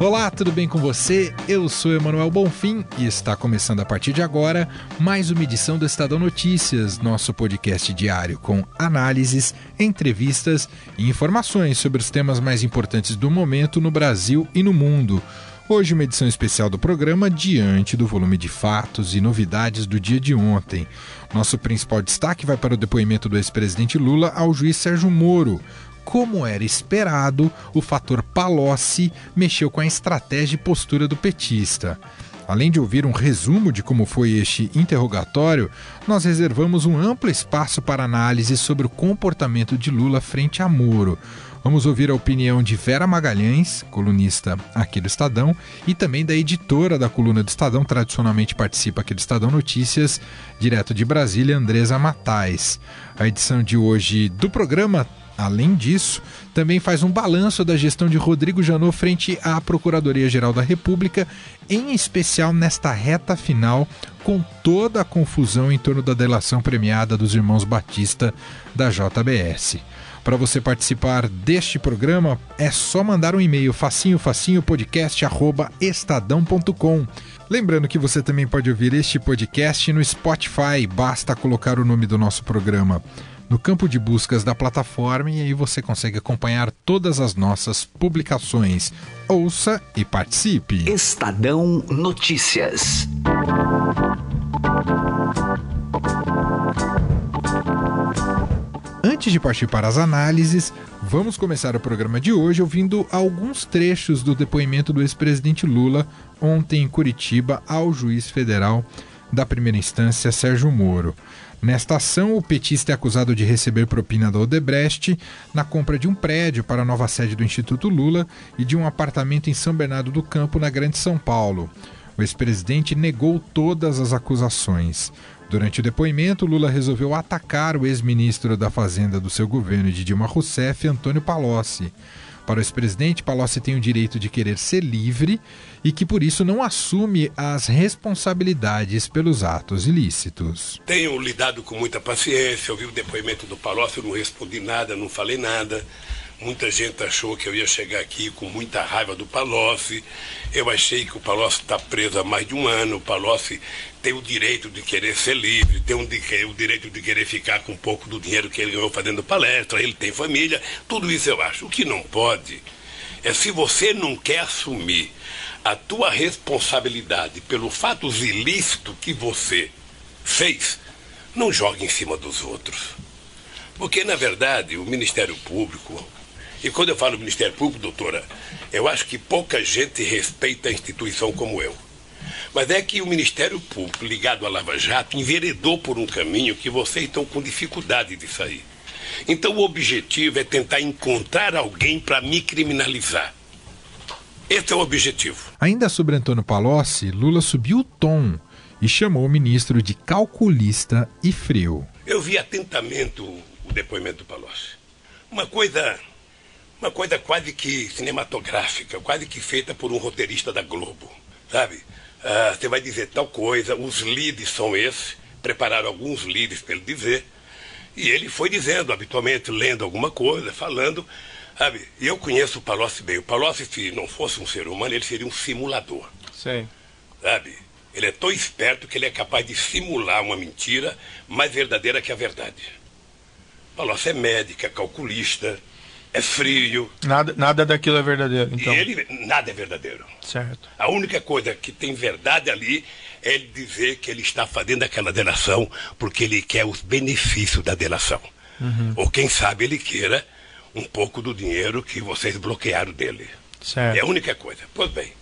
Olá, tudo bem com você? Eu sou Emanuel Bonfim e está começando a partir de agora mais uma edição do Estadão Notícias, nosso podcast diário com análises, entrevistas e informações sobre os temas mais importantes do momento no Brasil e no mundo. Hoje, uma edição especial do programa diante do volume de fatos e novidades do dia de ontem. Nosso principal destaque vai para o depoimento do ex-presidente Lula ao juiz Sérgio Moro. Como era esperado, o fator Palocci mexeu com a estratégia e postura do petista. Além de ouvir um resumo de como foi este interrogatório, nós reservamos um amplo espaço para análise sobre o comportamento de Lula frente a Moro. Vamos ouvir a opinião de Vera Magalhães, colunista aqui do Estadão, e também da editora da coluna do Estadão, tradicionalmente participa aqui do Estadão Notícias, direto de Brasília, Andresa Matais. A edição de hoje do programa Além disso, também faz um balanço da gestão de Rodrigo Janot frente à Procuradoria-Geral da República, em especial nesta reta final, com toda a confusão em torno da delação premiada dos irmãos Batista da JBS. Para você participar deste programa, é só mandar um e-mail facinho facinho podcast estadão.com. Lembrando que você também pode ouvir este podcast no Spotify, basta colocar o nome do nosso programa no campo de buscas da plataforma e aí você consegue acompanhar todas as nossas publicações. Ouça e participe. Estadão Notícias. Antes de partir para as análises, vamos começar o programa de hoje ouvindo alguns trechos do depoimento do ex-presidente Lula ontem em Curitiba ao juiz federal da primeira instância Sérgio Moro. Nesta ação, o petista é acusado de receber propina da Odebrecht na compra de um prédio para a nova sede do Instituto Lula e de um apartamento em São Bernardo do Campo, na Grande São Paulo. O ex-presidente negou todas as acusações. Durante o depoimento, Lula resolveu atacar o ex-ministro da Fazenda do seu governo de Dilma Rousseff, Antônio Palocci. Para o ex-presidente, Palocci tem o direito de querer ser livre e que por isso não assume as responsabilidades pelos atos ilícitos. Tenho lidado com muita paciência, ouvi o depoimento do Palocci, eu não respondi nada, não falei nada. Muita gente achou que eu ia chegar aqui com muita raiva do Palocci. Eu achei que o Palocci está preso há mais de um ano. O Palocci tem o direito de querer ser livre, tem o direito de querer ficar com um pouco do dinheiro que ele ganhou fazendo palestra. Ele tem família. Tudo isso eu acho. O que não pode é se você não quer assumir a tua responsabilidade pelo fatos ilícitos que você fez, não jogue em cima dos outros. Porque, na verdade, o Ministério Público, e quando eu falo Ministério Público, doutora, eu acho que pouca gente respeita a instituição como eu. Mas é que o Ministério Público, ligado à Lava Jato, enveredou por um caminho que vocês estão com dificuldade de sair. Então o objetivo é tentar encontrar alguém para me criminalizar. Esse é o objetivo. Ainda sobre Antônio Palocci, Lula subiu o tom e chamou o ministro de calculista e frio. Eu vi atentamente o, o depoimento do Palocci. Uma coisa uma coisa quase que cinematográfica, quase que feita por um roteirista da Globo, sabe? Ah, você vai dizer tal coisa, os leads são esses, prepararam alguns leads para ele dizer, e ele foi dizendo, habitualmente, lendo alguma coisa, falando, sabe? E eu conheço o Palocci bem. O Palocci, se não fosse um ser humano, ele seria um simulador. Sim. Sabe? Ele é tão esperto que ele é capaz de simular uma mentira mais verdadeira que a verdade. Palocci é médico, é calculista, é frio. Nada, nada daquilo é verdadeiro, então. E ele, nada é verdadeiro. Certo. A única coisa que tem verdade ali é ele dizer que ele está fazendo aquela delação porque ele quer os benefícios da delação. Uhum. Ou quem sabe ele queira um pouco do dinheiro que vocês bloquearam dele. Certo. É a única coisa. Pois bem.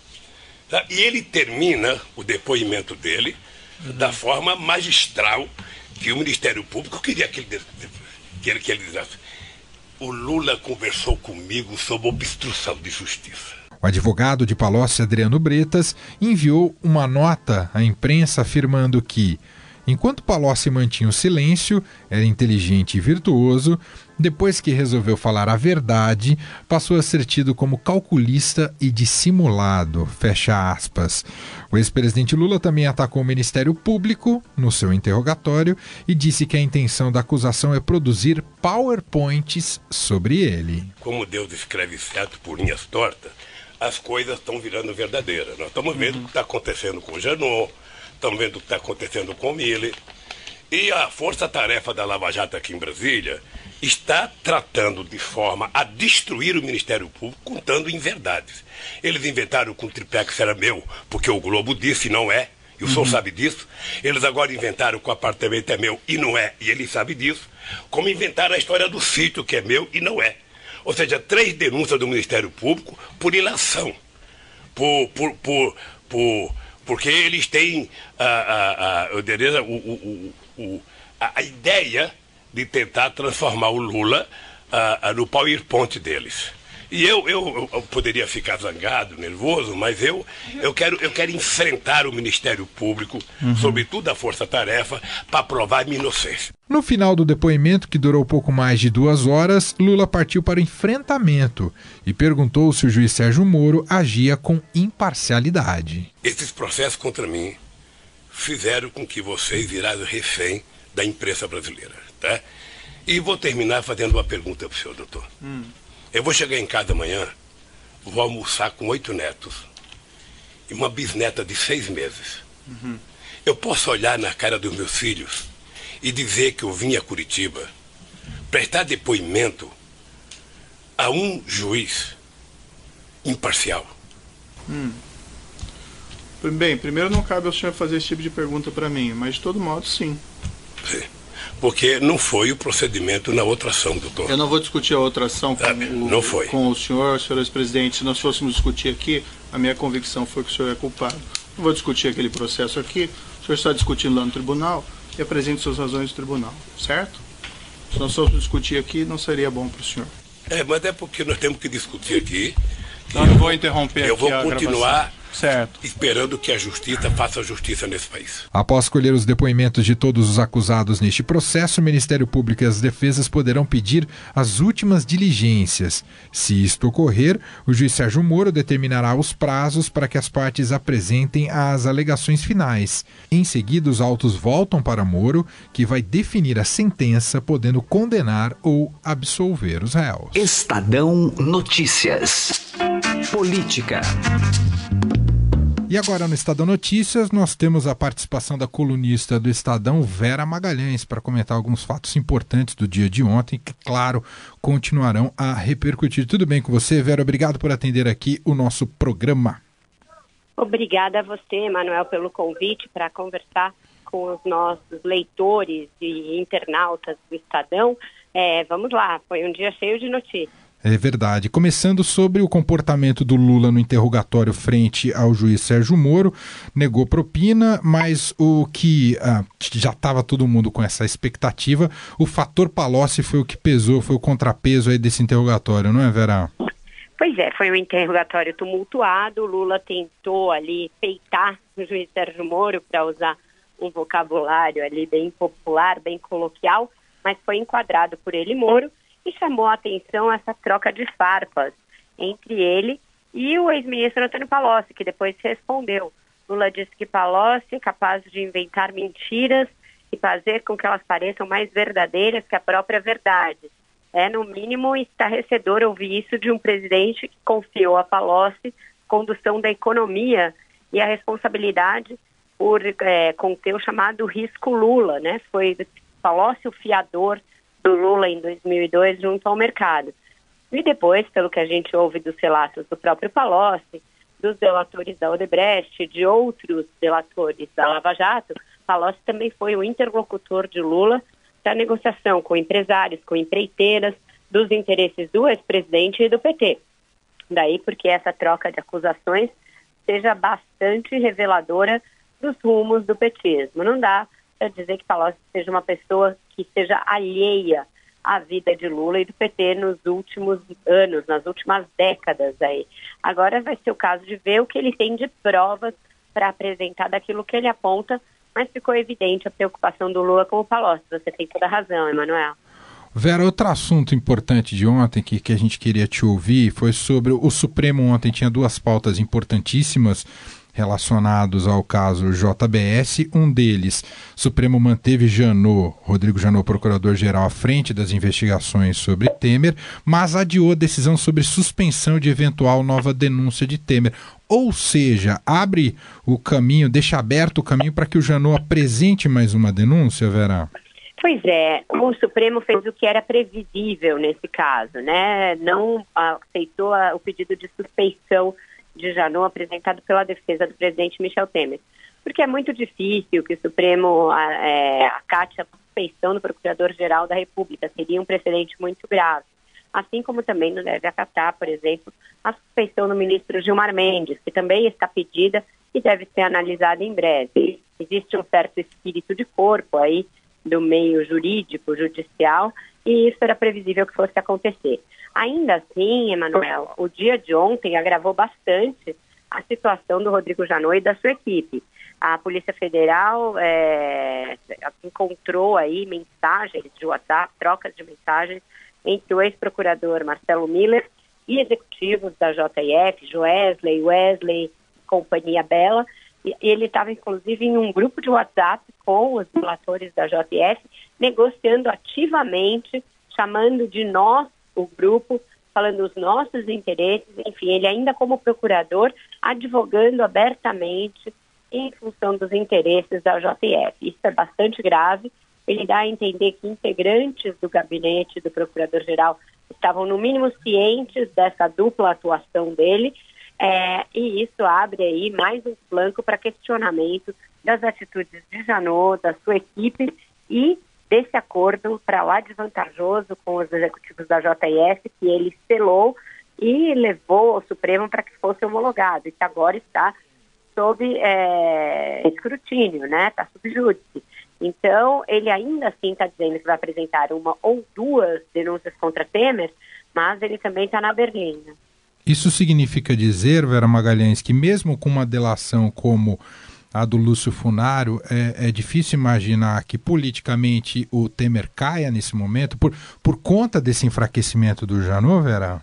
Tá? E ele termina o depoimento dele uhum. da forma magistral que o Ministério Público queria que ele, que ele, que ele dissesse o Lula conversou comigo sobre obstrução de justiça. O advogado de Palocci, Adriano Bretas, enviou uma nota à imprensa afirmando que Enquanto Palocci mantinha o silêncio, era inteligente e virtuoso, depois que resolveu falar a verdade, passou a ser tido como calculista e dissimulado. Fecha aspas. O ex-presidente Lula também atacou o Ministério Público no seu interrogatório e disse que a intenção da acusação é produzir PowerPoints sobre ele. Como Deus escreve certo por linhas tortas, as coisas estão virando verdadeiras. Nós estamos vendo o que está acontecendo com o Janot, estamos vendo o que está acontecendo com o Mille. E a força-tarefa da Lava Jato aqui em Brasília está tratando de forma a destruir o Ministério Público, contando inverdades. Eles inventaram com o tripé que era meu, porque o Globo disse não é, e o uhum. senhor sabe disso. Eles agora inventaram que o apartamento é meu e não é, e ele sabe disso. Como inventaram a história do sítio que é meu e não é. Ou seja, três denúncias do Ministério Público por ilação. Por, por, por, por, porque eles têm a, a, a, o, o, o, a, a ideia de tentar transformar o Lula no PowerPoint deles. E eu, eu, eu, poderia ficar zangado, nervoso, mas eu, eu, quero, eu quero enfrentar o Ministério Público, uhum. sobretudo a Força Tarefa, para provar minha inocência. No final do depoimento, que durou pouco mais de duas horas, Lula partiu para o enfrentamento e perguntou se o juiz Sérgio Moro agia com imparcialidade. Esses processos contra mim fizeram com que vocês virassem refém da imprensa brasileira. Tá? E vou terminar fazendo uma pergunta para o senhor, doutor. Hum. Eu vou chegar em casa amanhã, vou almoçar com oito netos e uma bisneta de seis meses. Uhum. Eu posso olhar na cara dos meus filhos e dizer que eu vim a Curitiba prestar depoimento a um juiz imparcial. Hum. Bem, primeiro não cabe ao senhor fazer esse tipo de pergunta para mim, mas de todo modo, sim. Sim porque não foi o procedimento na outra ação, doutor. Eu não vou discutir a outra ação com, ah, o, não foi. com o senhor, senhor ex-presidente. Se nós fôssemos discutir aqui, a minha convicção foi que o senhor é culpado. Não vou discutir aquele processo aqui. O senhor está discutindo lá no tribunal e apresente suas razões no tribunal, certo? Se nós fôssemos discutir aqui, não seria bom para o senhor. É, mas é porque nós temos que discutir aqui. Não, não vou interromper eu aqui vou continuar Certo. Esperando que a justiça faça justiça nesse país. Após colher os depoimentos de todos os acusados neste processo, o Ministério Público e as defesas poderão pedir as últimas diligências. Se isto ocorrer, o juiz Sérgio Moro determinará os prazos para que as partes apresentem as alegações finais. Em seguida, os autos voltam para Moro, que vai definir a sentença, podendo condenar ou absolver os réus. Estadão Notícias. Política. E agora no Estadão Notícias nós temos a participação da colunista do Estadão, Vera Magalhães, para comentar alguns fatos importantes do dia de ontem, que, claro, continuarão a repercutir. Tudo bem com você, Vera? Obrigado por atender aqui o nosso programa. Obrigada a você, Manuel, pelo convite para conversar com os nossos leitores e internautas do Estadão. É, vamos lá, foi um dia cheio de notícias. É verdade. Começando sobre o comportamento do Lula no interrogatório frente ao juiz Sérgio Moro, negou propina, mas o que ah, já estava todo mundo com essa expectativa, o fator Palocci foi o que pesou, foi o contrapeso aí desse interrogatório, não é, Vera? Pois é, foi um interrogatório tumultuado. O Lula tentou ali peitar o juiz Sérgio Moro para usar um vocabulário ali bem popular, bem coloquial, mas foi enquadrado por ele Moro e chamou a atenção essa troca de farpas entre ele e o ex-ministro Antônio Palocci, que depois respondeu. Lula disse que Palocci é capaz de inventar mentiras e fazer com que elas pareçam mais verdadeiras que a própria verdade. É, no mínimo, estarrecedor ouvir isso de um presidente que confiou a Palocci condução da economia e a responsabilidade por é, conter o chamado risco Lula, né? Foi Palocci o fiador do Lula em 2002 junto ao mercado. E depois, pelo que a gente ouve dos relatos do próprio Palocci, dos delatores da Odebrecht, de outros delatores da Lava Jato, Palocci também foi o interlocutor de Lula da negociação com empresários, com empreiteiras, dos interesses do ex-presidente e do PT. Daí porque essa troca de acusações seja bastante reveladora dos rumos do petismo. Não dá para dizer que Palocci seja uma pessoa que seja alheia à vida de Lula e do PT nos últimos anos, nas últimas décadas aí. Agora vai ser o caso de ver o que ele tem de provas para apresentar daquilo que ele aponta mas ficou evidente a preocupação do Lula com o Palocci. Você tem toda a razão, Emanuel. Vera, outro assunto importante de ontem que, que a gente queria te ouvir foi sobre o Supremo ontem tinha duas pautas importantíssimas relacionados ao caso JBS. Um deles, Supremo manteve Janot, Rodrigo Janot, procurador-geral, à frente das investigações sobre Temer, mas adiou a decisão sobre suspensão de eventual nova denúncia de Temer. Ou seja, abre o caminho, deixa aberto o caminho para que o Janot apresente mais uma denúncia, Vera? Pois é, o Supremo fez o que era previsível nesse caso, né? Não aceitou o pedido de suspeição de Janot apresentado pela defesa do presidente Michel Temer. Porque é muito difícil que o Supremo é, acate a suspeição do Procurador-Geral da República. Seria um precedente muito grave. Assim como também não deve acatar, por exemplo, a suspeição do ministro Gilmar Mendes, que também está pedida e deve ser analisada em breve. Existe um certo espírito de corpo aí do meio jurídico, judicial, e isso era previsível que fosse acontecer. Ainda assim, Emanuel, o dia de ontem agravou bastante a situação do Rodrigo Janot e da sua equipe. A Polícia Federal é, encontrou aí mensagens de WhatsApp, trocas de mensagens entre o ex-procurador Marcelo Miller e executivos da JF, Joesley, Wesley, Companhia Bela, ele estava inclusive em um grupo de WhatsApp com os relatores da JF, negociando ativamente, chamando de nós o grupo, falando os nossos interesses, enfim, ele ainda como procurador, advogando abertamente em função dos interesses da JF. Isso é bastante grave. Ele dá a entender que integrantes do gabinete do procurador-geral estavam, no mínimo, cientes dessa dupla atuação dele, é, e isso abre aí mais um flanco para questionamento das atitudes de Janot, da sua equipe e desse acordo para lá desvantajoso com os executivos da JF, que ele selou e levou ao Supremo para que fosse homologado, e que agora está sob é, escrutínio, né? Está sob júdice. Então, ele ainda assim está dizendo que vai apresentar uma ou duas denúncias contra Temer, mas ele também está na berlinda. Isso significa dizer, Vera Magalhães, que mesmo com uma delação como a do Lúcio Funaro, é, é, difícil imaginar que politicamente o Temer caia nesse momento por, por conta desse enfraquecimento do Janot, Vera?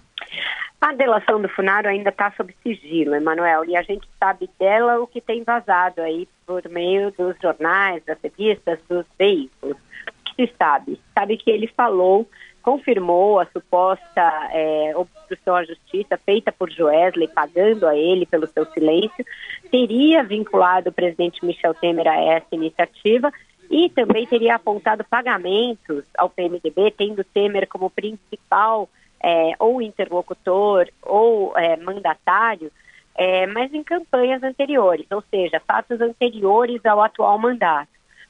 A delação do Funaro ainda está sob sigilo, Emanuel, e a gente sabe dela o que tem vazado aí por meio dos jornais, das revistas, dos veículos. O que se sabe? Sabe que ele falou confirmou a suposta é, obstrução à justiça feita por Joesley, pagando a ele pelo seu silêncio, teria vinculado o presidente Michel Temer a essa iniciativa e também teria apontado pagamentos ao PMDB, tendo Temer como principal é, ou interlocutor ou é, mandatário, é, mas em campanhas anteriores, ou seja, fatos anteriores ao atual mandato.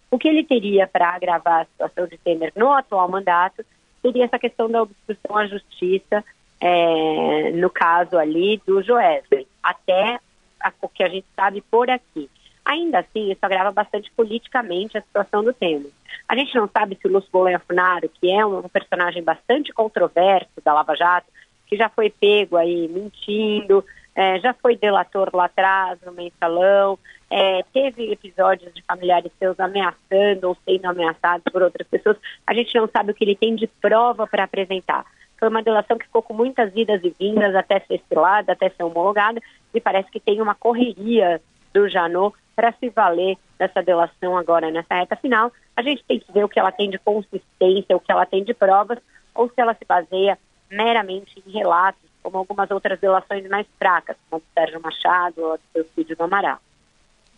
O que ele teria para agravar a situação de Temer no atual mandato seria essa questão da obstrução à justiça, é, no caso ali do Joesley, até a, o que a gente sabe por aqui. Ainda assim, isso agrava bastante politicamente a situação do Temer. A gente não sabe se o Lúcio Bolonha Funaro, que é um personagem bastante controverso da Lava Jato, que já foi pego aí mentindo, é, já foi delator lá atrás, no mensalão, é, teve episódios de familiares seus ameaçando ou sendo ameaçados por outras pessoas. A gente não sabe o que ele tem de prova para apresentar. Foi uma delação que ficou com muitas idas e vindas até ser estelada, até ser homologada, e parece que tem uma correria do Janot para se valer dessa delação agora nessa reta final. A gente tem que ver o que ela tem de consistência, o que ela tem de provas, ou se ela se baseia meramente em relatos, como algumas outras delações mais fracas, como o Sérgio Machado ou o filho do Amaral.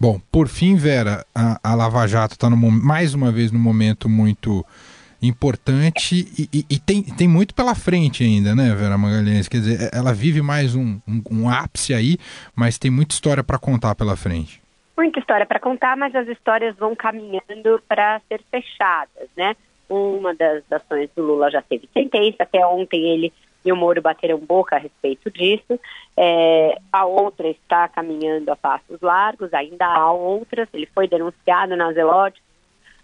Bom, por fim, Vera, a, a Lava Jato está mais uma vez num momento muito importante e, e, e, tem, tem muito pela frente ainda, né, Vera Magalhães? Quer dizer, ela vive mais um, um, um ápice aí, mas tem muita história para contar pela frente. Muita história para contar, mas as histórias vão caminhando para ser fechadas, né? Uma das ações do Lula já teve sentença, até ontem ele e o Moro bateram boca a respeito disso. É, a outra está caminhando a passos largos, ainda há outras, ele foi denunciado na Zelote.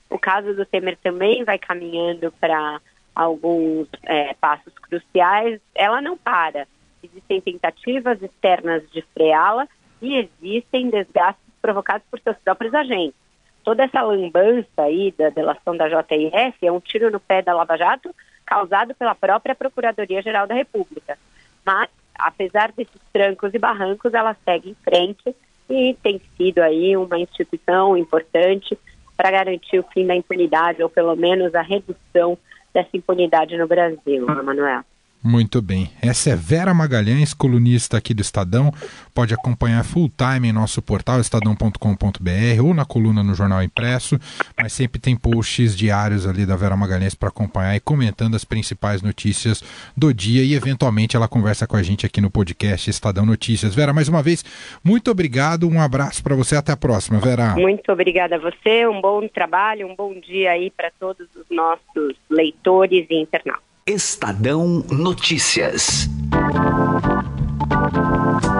O caso do Temer também vai caminhando para alguns é, passos cruciais. Ela não para. Existem tentativas externas de freá-la e existem desgastes provocados por seus próprios agentes. toda essa lambança aí da delação da JIS é um tiro no pé da Lava Jato causado pela própria Procuradoria-Geral da República. Mas, apesar desses trancos e barrancos, ela segue em frente e tem sido aí uma instituição importante para garantir o fim da impunidade, ou pelo menos a redução dessa impunidade no Brasil, Manuel. Muito bem. Essa é Vera Magalhães, colunista aqui do Estadão. Pode acompanhar full time em nosso portal estadão.com.br ou na coluna no Jornal Impresso, mas sempre tem posts diários ali da Vera Magalhães para acompanhar e comentando as principais notícias do dia e eventualmente ela conversa com a gente aqui no podcast Estadão Notícias. Vera, mais uma vez, muito obrigado, um abraço para você, até a próxima, Vera. Muito obrigada a você, um bom trabalho, um bom dia aí para todos os nossos leitores e internautas. Estadão Notícias.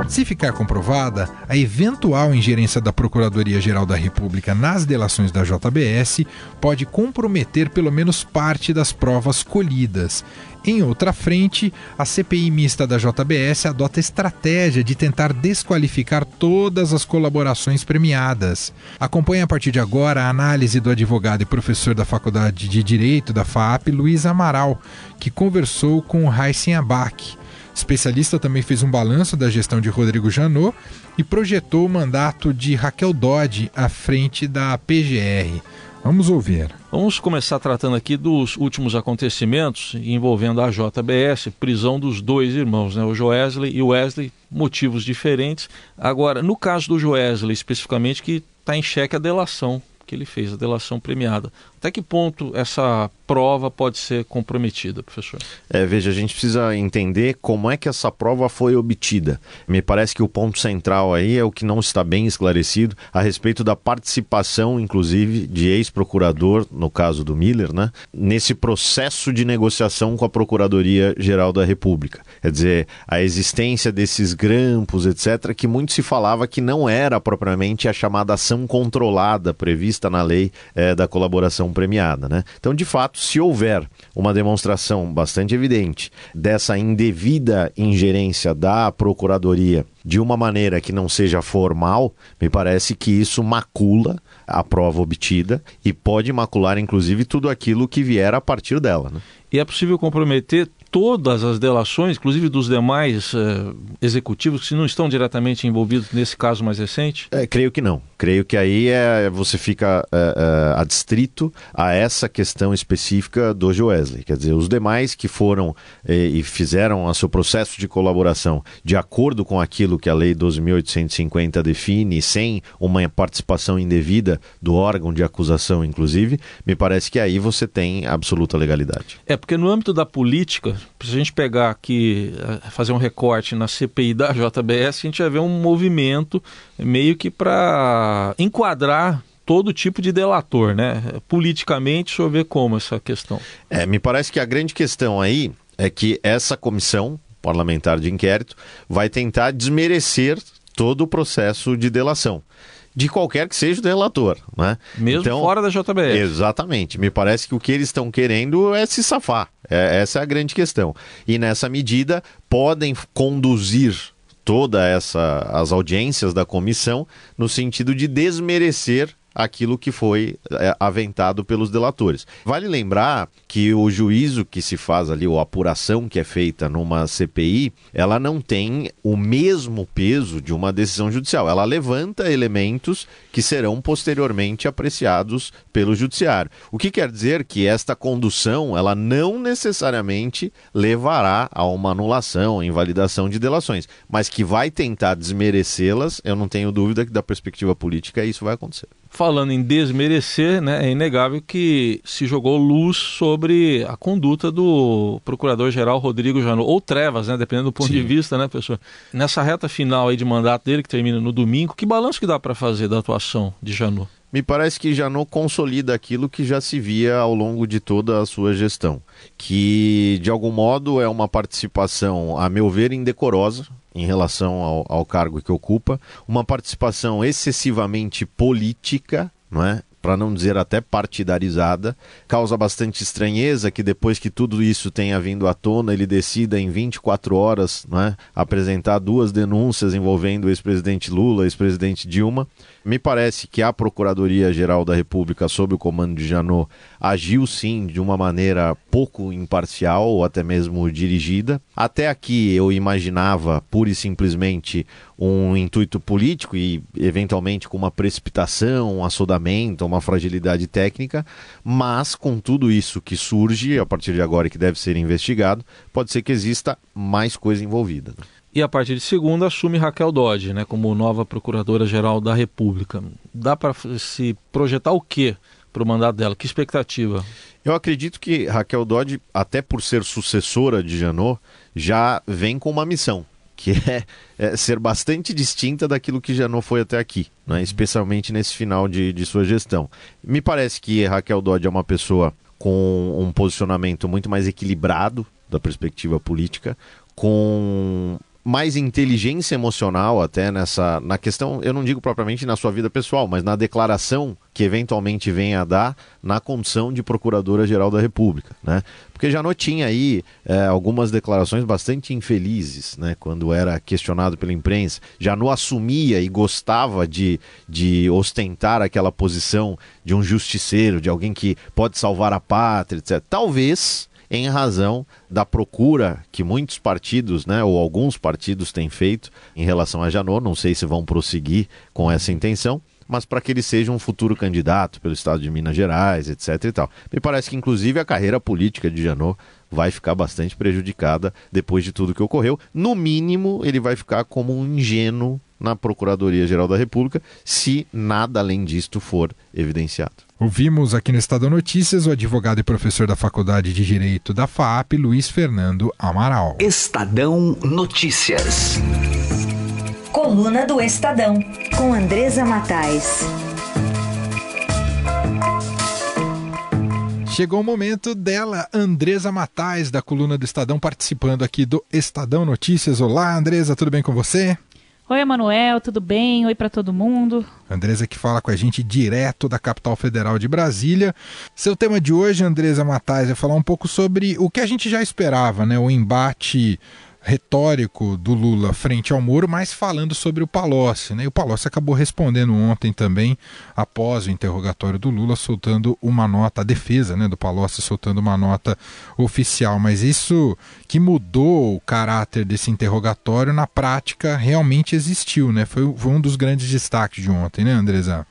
Se ficar comprovada, a eventual ingerência da Procuradoria-Geral da República nas delações da JBS pode comprometer pelo menos parte das provas colhidas. Em outra frente, a CPI mista da JBS adota estratégia de tentar desqualificar todas as colaborações premiadas. Acompanhe a partir de agora a análise do advogado e professor da Faculdade de Direito da FAP, Luiz Amaral, que conversou com o Heisen Abac especialista também fez um balanço da gestão de Rodrigo Janot e projetou o mandato de Raquel Dodge à frente da PGR. Vamos ouvir. Vamos começar tratando aqui dos últimos acontecimentos envolvendo a JBS, prisão dos dois irmãos, né? o Joesley e o Wesley, motivos diferentes. Agora, no caso do Joesley especificamente, que está em xeque a delação que ele fez, a delação premiada. Até que ponto essa prova pode ser comprometida, professor? É, veja, a gente precisa entender como é que essa prova foi obtida. Me parece que o ponto central aí é o que não está bem esclarecido a respeito da participação, inclusive, de ex-procurador, no caso do Miller, né, nesse processo de negociação com a Procuradoria-Geral da República. Quer dizer, a existência desses grampos, etc., que muito se falava que não era propriamente a chamada ação controlada prevista na lei é, da colaboração premiada. Né? Então, de fato, se houver uma demonstração bastante evidente dessa indevida ingerência da Procuradoria de uma maneira que não seja formal, me parece que isso macula a prova obtida e pode macular, inclusive, tudo aquilo que vier a partir dela. Né? E é possível comprometer todas as delações, inclusive dos demais uh, executivos que não estão diretamente envolvidos nesse caso mais recente? É, creio que não. Creio que aí é, você fica é, é, adstrito a essa questão específica do Joesley. Quer dizer, os demais que foram e fizeram o seu processo de colaboração de acordo com aquilo que a Lei 12.850 define, sem uma participação indevida do órgão de acusação, inclusive, me parece que aí você tem absoluta legalidade. É, porque no âmbito da política, se a gente pegar aqui, eh, fazer um recorte na CPI da JBS, a gente vai ver um movimento meio que para enquadrar todo tipo de delator, né? Politicamente, deixa eu ver como essa questão. É, me parece que a grande questão aí é que essa comissão parlamentar de inquérito vai tentar desmerecer todo o processo de delação de qualquer que seja o delator. Né? Mesmo então, fora da JBS. Exatamente. Me parece que o que eles estão querendo é se safar. É, essa é a grande questão. E nessa medida podem conduzir toda essa as audiências da comissão no sentido de desmerecer aquilo que foi é, aventado pelos delatores. Vale lembrar que o juízo que se faz ali, ou a apuração que é feita numa CPI, ela não tem o mesmo peso de uma decisão judicial. Ela levanta elementos que serão posteriormente apreciados pelo judiciário. O que quer dizer que esta condução, ela não necessariamente levará a uma anulação, invalidação de delações, mas que vai tentar desmerecê-las, eu não tenho dúvida que da perspectiva política isso vai acontecer falando em desmerecer, né, é inegável que se jogou luz sobre a conduta do procurador-geral Rodrigo Janot, ou Trevas, né, dependendo do ponto Sim. de vista, né, pessoal. Nessa reta final aí de mandato dele, que termina no domingo, que balanço que dá para fazer da atuação de Janot? Me parece que Janot consolida aquilo que já se via ao longo de toda a sua gestão, que de algum modo é uma participação, a meu ver, indecorosa, em relação ao, ao cargo que ocupa, uma participação excessivamente política, não é? Para não dizer até partidarizada. Causa bastante estranheza que depois que tudo isso tenha vindo à tona, ele decida em 24 horas né, apresentar duas denúncias envolvendo o ex-presidente Lula, ex-presidente Dilma. Me parece que a Procuradoria-Geral da República, sob o comando de Janot, agiu sim de uma maneira pouco imparcial ou até mesmo dirigida. Até aqui eu imaginava pura e simplesmente um intuito político e eventualmente com uma precipitação, um assodamento, uma fragilidade técnica, mas com tudo isso que surge a partir de agora e que deve ser investigado, pode ser que exista mais coisa envolvida. E a partir de segunda assume Raquel Dodge, né, como nova procuradora-geral da República. Dá para se projetar o quê para o mandato dela? Que expectativa? Eu acredito que Raquel Dodge, até por ser sucessora de Janot, já vem com uma missão, que é, é ser bastante distinta daquilo que Janot foi até aqui, né, especialmente nesse final de, de sua gestão. Me parece que Raquel Dodge é uma pessoa com um posicionamento muito mais equilibrado da perspectiva política, com mais inteligência emocional até nessa na questão, eu não digo propriamente na sua vida pessoal, mas na declaração que eventualmente venha a dar na condição de Procuradora-Geral da República, né? Porque já tinha aí é, algumas declarações bastante infelizes, né? Quando era questionado pela imprensa, já assumia e gostava de, de ostentar aquela posição de um justiceiro, de alguém que pode salvar a pátria, etc. Talvez em razão da procura que muitos partidos, né, ou alguns partidos têm feito em relação a Janot, não sei se vão prosseguir com essa intenção, mas para que ele seja um futuro candidato pelo estado de Minas Gerais, etc e tal. Me parece que inclusive a carreira política de Janot vai ficar bastante prejudicada depois de tudo que ocorreu. No mínimo, ele vai ficar como um ingênuo na Procuradoria-Geral da República, se nada além disto for evidenciado. Ouvimos aqui no Estadão Notícias o advogado e professor da Faculdade de Direito da FAAP, Luiz Fernando Amaral. Estadão Notícias. Coluna do Estadão, com Andresa Matais. Chegou o momento dela, Andresa Matais, da coluna do Estadão, participando aqui do Estadão Notícias. Olá, Andresa, tudo bem com você? Oi, Emanuel, tudo bem? Oi para todo mundo. Andresa que fala com a gente direto da capital federal de Brasília. Seu tema de hoje, Andresa Matais, é falar um pouco sobre o que a gente já esperava, né? O embate retórico do Lula frente ao Moro, mas falando sobre o Palocci. Né? E o Palocci acabou respondendo ontem também, após o interrogatório do Lula, soltando uma nota, a defesa né, do Palocci soltando uma nota oficial. Mas isso que mudou o caráter desse interrogatório, na prática, realmente existiu. Né? Foi, foi um dos grandes destaques de ontem, né, Andresa?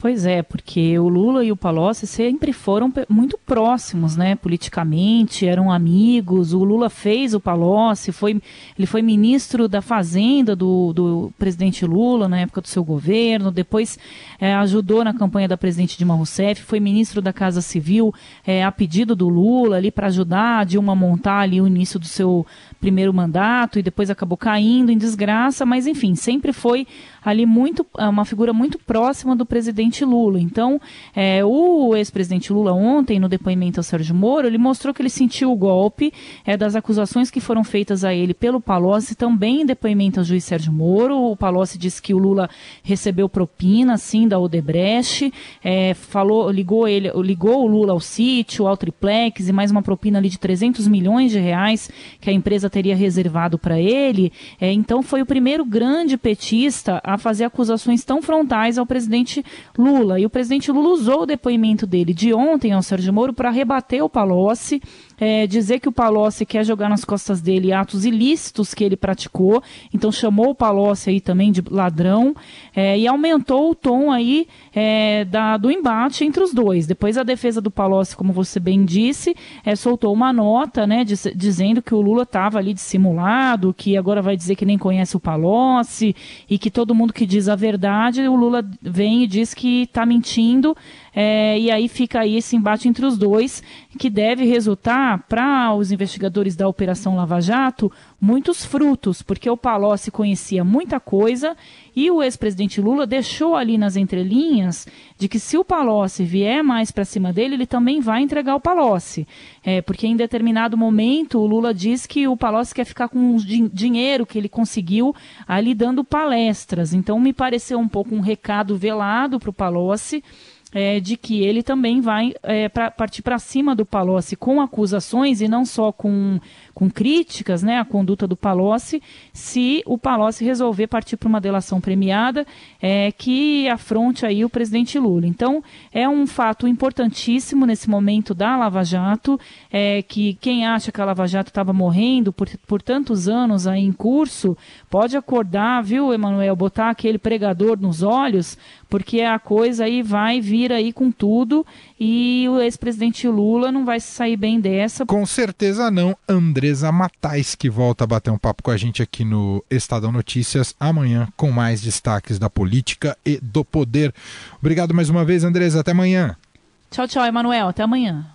Pois é, porque o Lula e o Palocci sempre foram muito próximos, né, politicamente, eram amigos. O Lula fez o Palocci, foi, ele foi ministro da Fazenda do, do presidente Lula na época do seu governo, depois é, ajudou na campanha da presidente Dilma Rousseff, foi ministro da Casa Civil é, a pedido do Lula ali para ajudar a Dilma a montar ali o início do seu primeiro mandato e depois acabou caindo em desgraça, mas enfim, sempre foi ali muito é, uma figura muito próxima do presidente Lula. Então, é, o ex-presidente Lula ontem, no depoimento ao Sérgio Moro, ele mostrou que ele sentiu o golpe é, das acusações que foram feitas a ele pelo Palocci, também em depoimento ao juiz Sérgio Moro. O Palocci disse que o Lula recebeu propina, sim, da Odebrecht, é, falou, ligou ele, ligou o Lula ao sítio, ao triplex e mais uma propina ali de 300 milhões de reais que a empresa teria reservado para ele. É, então foi o primeiro grande petista a fazer acusações tão frontais ao presidente Lula. E o presidente Lula usou o depoimento dele de ontem ao Sérgio Moro para rebater o Palocci é, dizer que o Palocci quer jogar nas costas dele atos ilícitos que ele praticou, então chamou o Palocci aí também de ladrão é, e aumentou o tom aí é, da, do embate entre os dois. Depois a defesa do Palocci, como você bem disse, é, soltou uma nota, né, diz, dizendo que o Lula estava ali dissimulado, que agora vai dizer que nem conhece o Palocci e que todo mundo que diz a verdade, o Lula vem e diz que está mentindo é, e aí fica aí esse embate entre os dois, que deve resultar para os investigadores da Operação Lava Jato muitos frutos, porque o Palocci conhecia muita coisa e o ex-presidente Lula deixou ali nas entrelinhas de que se o Palocci vier mais para cima dele, ele também vai entregar o Palocci. É, porque em determinado momento o Lula diz que o Palocci quer ficar com o din dinheiro que ele conseguiu ali dando palestras. Então me pareceu um pouco um recado velado para o Palocci é, de que ele também vai é, pra, partir para cima do Palocci com acusações e não só com, com críticas né, à conduta do Palocci, se o Palocci resolver partir para uma delação premiada é, que afronte aí o presidente Lula. Então, é um fato importantíssimo nesse momento da Lava Jato, é, que quem acha que a Lava Jato estava morrendo por, por tantos anos aí em curso, pode acordar, viu, Emanuel, botar aquele pregador nos olhos, porque a coisa aí vai vir aí com tudo e o ex-presidente Lula não vai sair bem dessa. Com certeza não. Andresa Matais, que volta a bater um papo com a gente aqui no Estadão Notícias amanhã com mais destaques da política e do poder. Obrigado mais uma vez, Andresa. Até amanhã. Tchau, tchau, Emanuel. Até amanhã.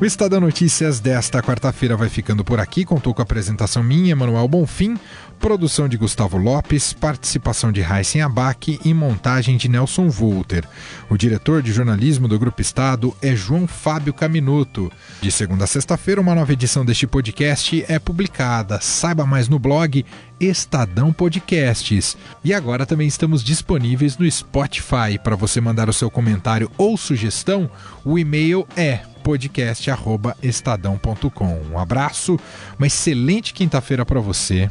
O Estadão Notícias desta quarta-feira vai ficando por aqui. Contou com a apresentação minha, Manuel Bonfim, produção de Gustavo Lopes, participação de Raíssen Abac e montagem de Nelson Volter. O diretor de jornalismo do Grupo Estado é João Fábio Caminuto. De segunda a sexta-feira, uma nova edição deste podcast é publicada. Saiba mais no blog Estadão Podcasts. E agora também estamos disponíveis no Spotify. Para você mandar o seu comentário ou sugestão, o e-mail é podcast@estadão.com. Um abraço, uma excelente quinta-feira para você